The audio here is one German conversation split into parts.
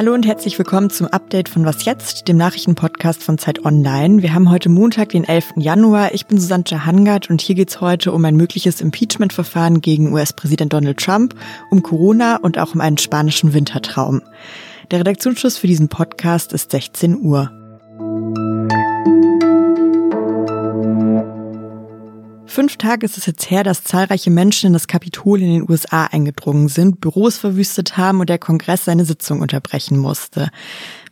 Hallo und herzlich willkommen zum Update von Was jetzt, dem Nachrichtenpodcast von Zeit Online. Wir haben heute Montag, den 11. Januar. Ich bin Susanne Hangard und hier geht's heute um ein mögliches Impeachment-Verfahren gegen US-Präsident Donald Trump, um Corona und auch um einen spanischen Wintertraum. Der Redaktionsschluss für diesen Podcast ist 16 Uhr. Fünf Tage ist es jetzt her, dass zahlreiche Menschen in das Kapitol in den USA eingedrungen sind, Büros verwüstet haben und der Kongress seine Sitzung unterbrechen musste.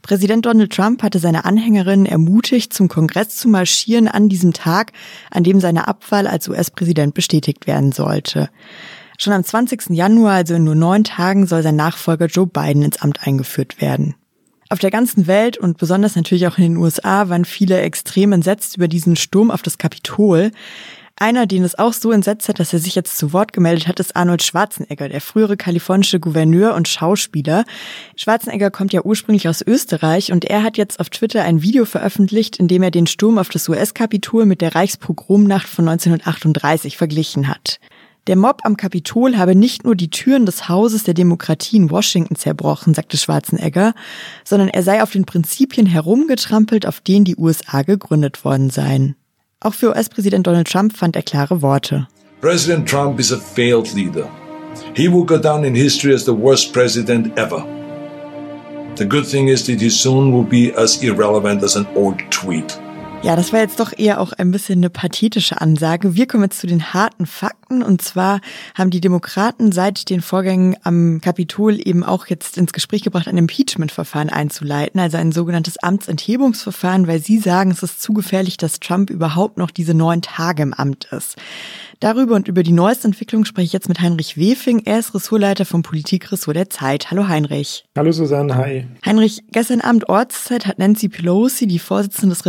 Präsident Donald Trump hatte seine Anhängerinnen ermutigt, zum Kongress zu marschieren an diesem Tag, an dem seine Abwahl als US-Präsident bestätigt werden sollte. Schon am 20. Januar, also in nur neun Tagen, soll sein Nachfolger Joe Biden ins Amt eingeführt werden. Auf der ganzen Welt und besonders natürlich auch in den USA waren viele extrem entsetzt über diesen Sturm auf das Kapitol. Einer, den es auch so entsetzt hat, dass er sich jetzt zu Wort gemeldet hat, ist Arnold Schwarzenegger, der frühere kalifornische Gouverneur und Schauspieler. Schwarzenegger kommt ja ursprünglich aus Österreich und er hat jetzt auf Twitter ein Video veröffentlicht, in dem er den Sturm auf das US-Kapitol mit der Reichspogromnacht von 1938 verglichen hat. Der Mob am Kapitol habe nicht nur die Türen des Hauses der Demokratie in Washington zerbrochen, sagte Schwarzenegger, sondern er sei auf den Prinzipien herumgetrampelt, auf denen die USA gegründet worden seien. Auch für US-Präsident Donald Trump fand er klare Worte. President Trump is a failed leader. He will go down in history as the worst president ever. The good thing is that he soon will be as irrelevant as an old tweet. Ja, das war jetzt doch eher auch ein bisschen eine pathetische Ansage. Wir kommen jetzt zu den harten Fakten. Und zwar haben die Demokraten seit den Vorgängen am Kapitol eben auch jetzt ins Gespräch gebracht, ein Impeachment-Verfahren einzuleiten, also ein sogenanntes Amtsenthebungsverfahren, weil sie sagen, es ist zu gefährlich, dass Trump überhaupt noch diese neun Tage im Amt ist. Darüber und über die neueste Entwicklung spreche ich jetzt mit Heinrich Wefing. Er ist Ressortleiter vom Politikressort der Zeit. Hallo Heinrich. Hallo Susanne, hi. Heinrich, gestern Abend Ortszeit hat Nancy Pelosi, die Vorsitzende des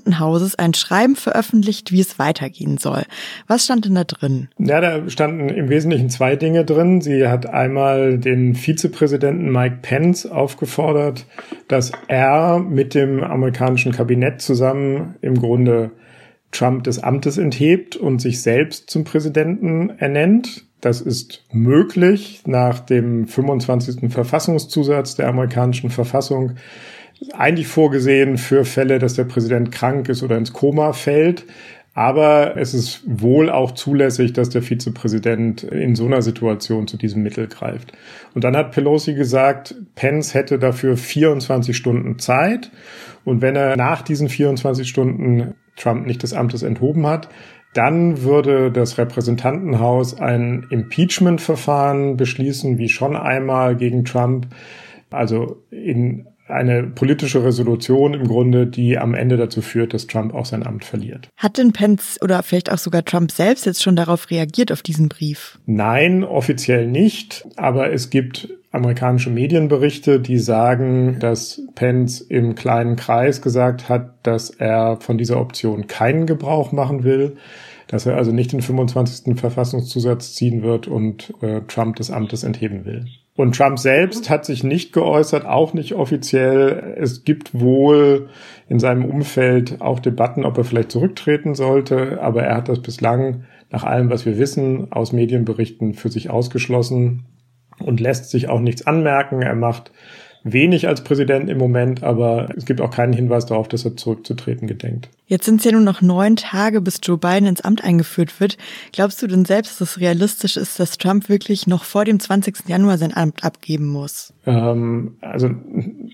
Repräsentantenhauses, ein Schreiben veröffentlicht, wie es weitergehen soll. Was stand denn da drin? Ja, da standen im Wesentlichen zwei Dinge drin. Sie hat einmal den Vizepräsidenten Mike Pence aufgefordert, dass er mit dem amerikanischen Kabinett zusammen im Grunde Trump des Amtes enthebt und sich selbst zum Präsidenten ernennt. Das ist möglich nach dem 25. Verfassungszusatz der amerikanischen Verfassung. Eigentlich vorgesehen für Fälle, dass der Präsident krank ist oder ins Koma fällt. Aber es ist wohl auch zulässig, dass der Vizepräsident in so einer Situation zu diesem Mittel greift. Und dann hat Pelosi gesagt, Pence hätte dafür 24 Stunden Zeit. Und wenn er nach diesen 24 Stunden Trump nicht des Amtes enthoben hat, dann würde das Repräsentantenhaus ein Impeachment-Verfahren beschließen, wie schon einmal gegen Trump. Also in eine politische Resolution im Grunde, die am Ende dazu führt, dass Trump auch sein Amt verliert. Hat denn Pence oder vielleicht auch sogar Trump selbst jetzt schon darauf reagiert, auf diesen Brief? Nein, offiziell nicht. Aber es gibt amerikanische Medienberichte, die sagen, dass Pence im kleinen Kreis gesagt hat, dass er von dieser Option keinen Gebrauch machen will dass er also nicht den 25. Verfassungszusatz ziehen wird und äh, Trump des Amtes entheben will. Und Trump selbst hat sich nicht geäußert, auch nicht offiziell. Es gibt wohl in seinem Umfeld auch Debatten, ob er vielleicht zurücktreten sollte, aber er hat das bislang nach allem, was wir wissen, aus Medienberichten für sich ausgeschlossen und lässt sich auch nichts anmerken. Er macht wenig als Präsident im Moment, aber es gibt auch keinen Hinweis darauf, dass er zurückzutreten gedenkt. Jetzt sind es ja nur noch neun Tage, bis Joe Biden ins Amt eingeführt wird. Glaubst du denn selbst, dass es realistisch ist, dass Trump wirklich noch vor dem 20. Januar sein Amt abgeben muss? Ähm, also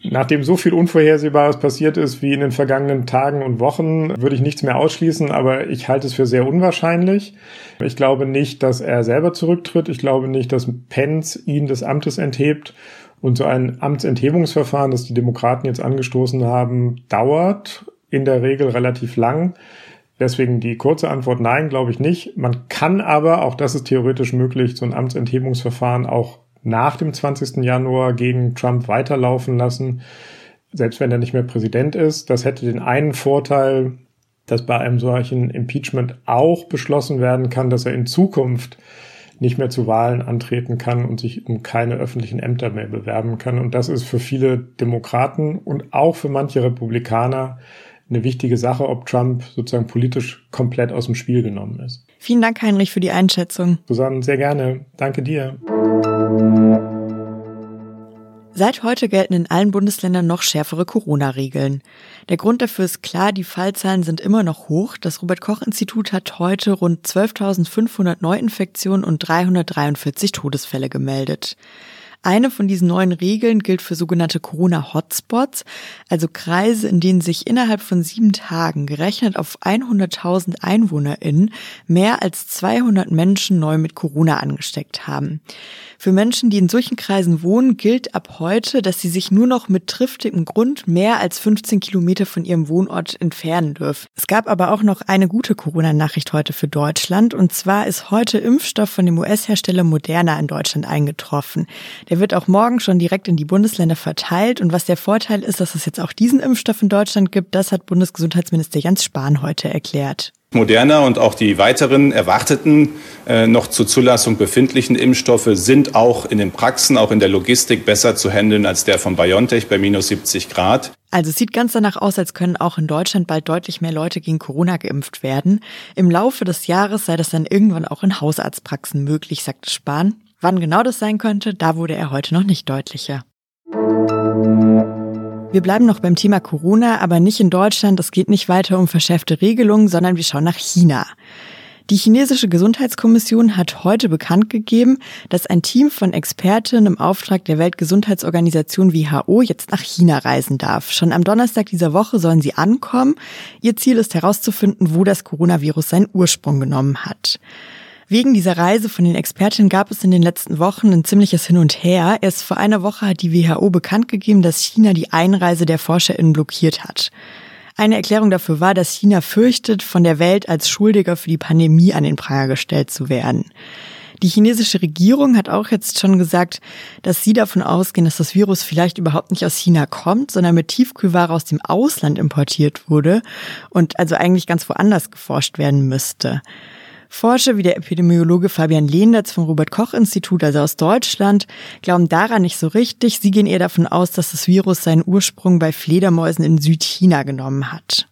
nachdem so viel Unvorhersehbares passiert ist wie in den vergangenen Tagen und Wochen, würde ich nichts mehr ausschließen, aber ich halte es für sehr unwahrscheinlich. Ich glaube nicht, dass er selber zurücktritt. Ich glaube nicht, dass Pence ihn des Amtes enthebt. Und so ein Amtsenthebungsverfahren, das die Demokraten jetzt angestoßen haben, dauert in der Regel relativ lang. Deswegen die kurze Antwort nein, glaube ich nicht. Man kann aber, auch das ist theoretisch möglich, so ein Amtsenthebungsverfahren auch nach dem 20. Januar gegen Trump weiterlaufen lassen, selbst wenn er nicht mehr Präsident ist. Das hätte den einen Vorteil, dass bei einem solchen Impeachment auch beschlossen werden kann, dass er in Zukunft nicht mehr zu Wahlen antreten kann und sich um keine öffentlichen Ämter mehr bewerben kann. Und das ist für viele Demokraten und auch für manche Republikaner eine wichtige Sache, ob Trump sozusagen politisch komplett aus dem Spiel genommen ist. Vielen Dank, Heinrich, für die Einschätzung. Susanne, sehr gerne. Danke dir. Seit heute gelten in allen Bundesländern noch schärfere Corona-Regeln. Der Grund dafür ist klar, die Fallzahlen sind immer noch hoch. Das Robert Koch Institut hat heute rund 12.500 Neuinfektionen und 343 Todesfälle gemeldet. Eine von diesen neuen Regeln gilt für sogenannte Corona-Hotspots, also Kreise, in denen sich innerhalb von sieben Tagen gerechnet auf 100.000 EinwohnerInnen mehr als 200 Menschen neu mit Corona angesteckt haben. Für Menschen, die in solchen Kreisen wohnen, gilt ab heute, dass sie sich nur noch mit triftigem Grund mehr als 15 Kilometer von ihrem Wohnort entfernen dürfen. Es gab aber auch noch eine gute Corona-Nachricht heute für Deutschland. Und zwar ist heute Impfstoff von dem US-Hersteller Moderna in Deutschland eingetroffen. Der wird auch morgen schon direkt in die Bundesländer verteilt. Und was der Vorteil ist, dass es jetzt auch diesen Impfstoff in Deutschland gibt, das hat Bundesgesundheitsminister Jens Spahn heute erklärt. Moderna und auch die weiteren erwarteten äh, noch zur Zulassung befindlichen Impfstoffe sind auch in den Praxen, auch in der Logistik besser zu handeln als der von BioNTech bei minus 70 Grad. Also es sieht ganz danach aus, als können auch in Deutschland bald deutlich mehr Leute gegen Corona geimpft werden. Im Laufe des Jahres sei das dann irgendwann auch in Hausarztpraxen möglich, sagte Spahn. Wann genau das sein könnte, da wurde er heute noch nicht deutlicher. Wir bleiben noch beim Thema Corona, aber nicht in Deutschland. Es geht nicht weiter um verschärfte Regelungen, sondern wir schauen nach China. Die chinesische Gesundheitskommission hat heute bekannt gegeben, dass ein Team von Expertinnen im Auftrag der Weltgesundheitsorganisation WHO jetzt nach China reisen darf. Schon am Donnerstag dieser Woche sollen sie ankommen. Ihr Ziel ist herauszufinden, wo das Coronavirus seinen Ursprung genommen hat. Wegen dieser Reise von den Expertinnen gab es in den letzten Wochen ein ziemliches Hin und Her. Erst vor einer Woche hat die WHO bekannt gegeben, dass China die Einreise der ForscherInnen blockiert hat. Eine Erklärung dafür war, dass China fürchtet, von der Welt als Schuldiger für die Pandemie an den Pranger gestellt zu werden. Die chinesische Regierung hat auch jetzt schon gesagt, dass sie davon ausgehen, dass das Virus vielleicht überhaupt nicht aus China kommt, sondern mit Tiefkühlware aus dem Ausland importiert wurde und also eigentlich ganz woanders geforscht werden müsste. Forscher wie der Epidemiologe Fabian Lehndertz vom Robert-Koch-Institut, also aus Deutschland, glauben daran nicht so richtig. Sie gehen eher davon aus, dass das Virus seinen Ursprung bei Fledermäusen in Südchina genommen hat.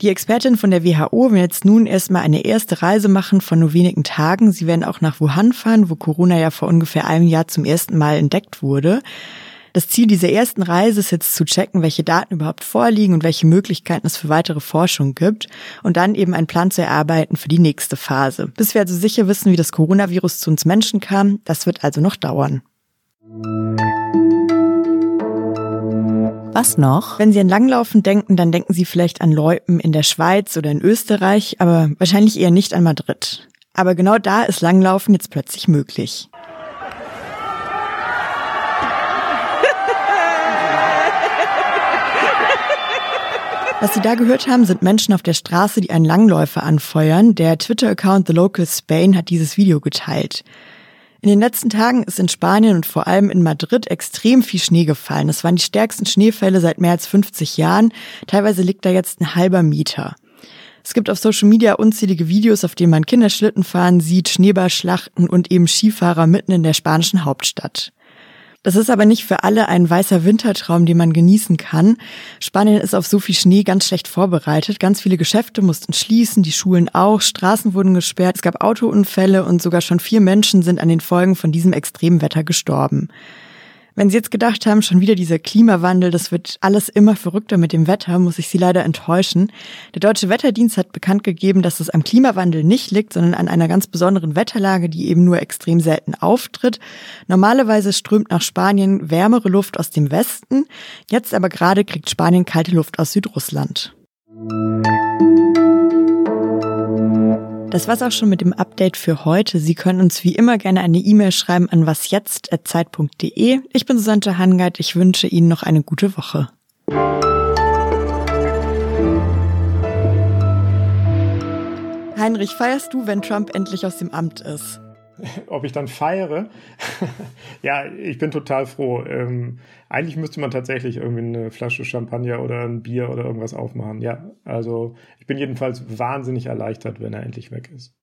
Die Expertin von der WHO will jetzt nun erstmal eine erste Reise machen von nur wenigen Tagen. Sie werden auch nach Wuhan fahren, wo Corona ja vor ungefähr einem Jahr zum ersten Mal entdeckt wurde. Das Ziel dieser ersten Reise ist jetzt zu checken, welche Daten überhaupt vorliegen und welche Möglichkeiten es für weitere Forschung gibt und dann eben einen Plan zu erarbeiten für die nächste Phase. Bis wir also sicher wissen, wie das Coronavirus zu uns Menschen kam, das wird also noch dauern. Was noch? Wenn Sie an Langlaufen denken, dann denken Sie vielleicht an Loipen in der Schweiz oder in Österreich, aber wahrscheinlich eher nicht an Madrid. Aber genau da ist Langlaufen jetzt plötzlich möglich. Was Sie da gehört haben, sind Menschen auf der Straße, die einen Langläufer anfeuern. Der Twitter-Account The Local Spain hat dieses Video geteilt. In den letzten Tagen ist in Spanien und vor allem in Madrid extrem viel Schnee gefallen. Das waren die stärksten Schneefälle seit mehr als 50 Jahren. Teilweise liegt da jetzt ein halber Meter. Es gibt auf Social Media unzählige Videos, auf denen man Kinderschlitten fahren sieht, Schneeballschlachten und eben Skifahrer mitten in der spanischen Hauptstadt. Das ist aber nicht für alle ein weißer Wintertraum, den man genießen kann. Spanien ist auf so viel Schnee ganz schlecht vorbereitet. Ganz viele Geschäfte mussten schließen, die Schulen auch, Straßen wurden gesperrt, es gab Autounfälle und sogar schon vier Menschen sind an den Folgen von diesem extremen Wetter gestorben. Wenn Sie jetzt gedacht haben, schon wieder dieser Klimawandel, das wird alles immer verrückter mit dem Wetter, muss ich Sie leider enttäuschen. Der Deutsche Wetterdienst hat bekannt gegeben, dass es am Klimawandel nicht liegt, sondern an einer ganz besonderen Wetterlage, die eben nur extrem selten auftritt. Normalerweise strömt nach Spanien wärmere Luft aus dem Westen. Jetzt aber gerade kriegt Spanien kalte Luft aus Südrussland. Das war's auch schon mit dem Update für heute. Sie können uns wie immer gerne eine E-Mail schreiben an wasjetzt.zeit.de. Ich bin Susanne Hangard. Ich wünsche Ihnen noch eine gute Woche. Heinrich, feierst du, wenn Trump endlich aus dem Amt ist? ob ich dann feiere. ja, ich bin total froh. Ähm, eigentlich müsste man tatsächlich irgendwie eine Flasche Champagner oder ein Bier oder irgendwas aufmachen. Ja, also ich bin jedenfalls wahnsinnig erleichtert, wenn er endlich weg ist.